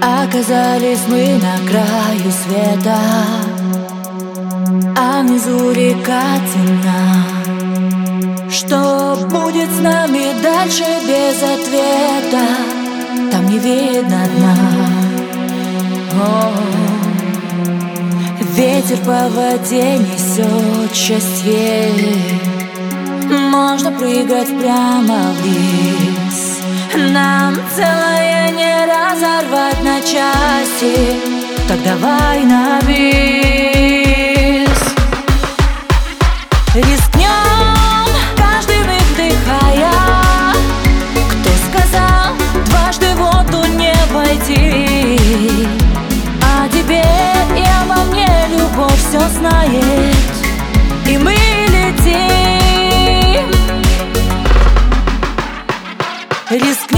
Оказались мы на краю света А внизу река темна. Что будет с нами дальше без ответа? Там не видно дна. О, Ветер по воде несет счастье Можно прыгать прямо вниз Нам целое не разорвать на части. Так давай на бис Рискнем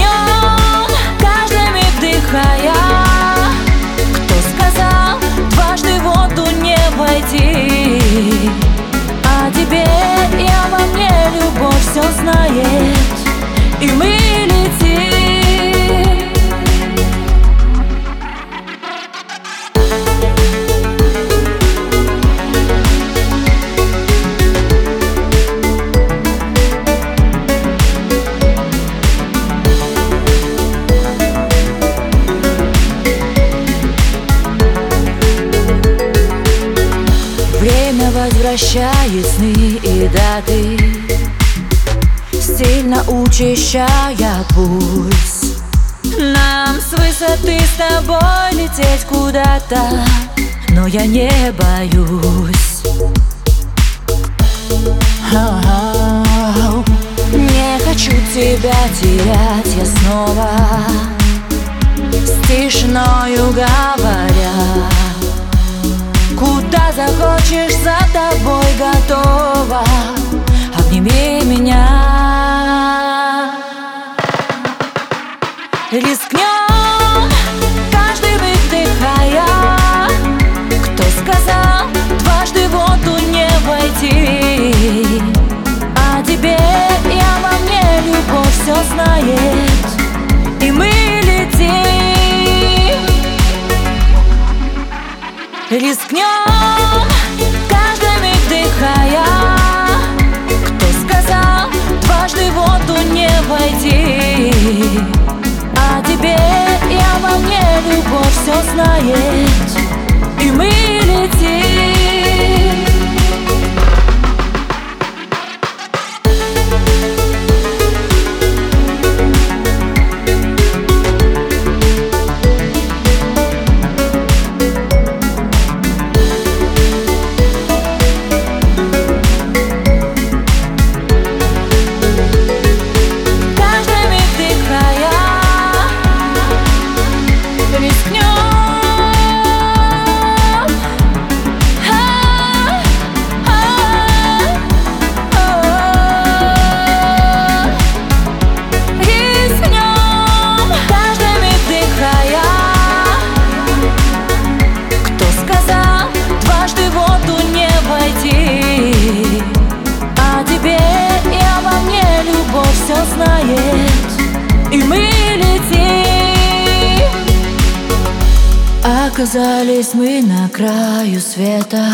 возвращает сны и даты Сильно учащая пульс. Нам с высоты с тобой лететь куда-то Но я не боюсь. Не хочу тебя терять я снова С тишиною говоря. Куда захочешь, за тобой готова. Обними меня. Рискнем, каждый миг вдыхая Кто сказал, дважды воду не войти? А тебе и обо мне любовь все знает. И мы Рискнем, каждый fire знает И мы летим. Оказались мы на краю света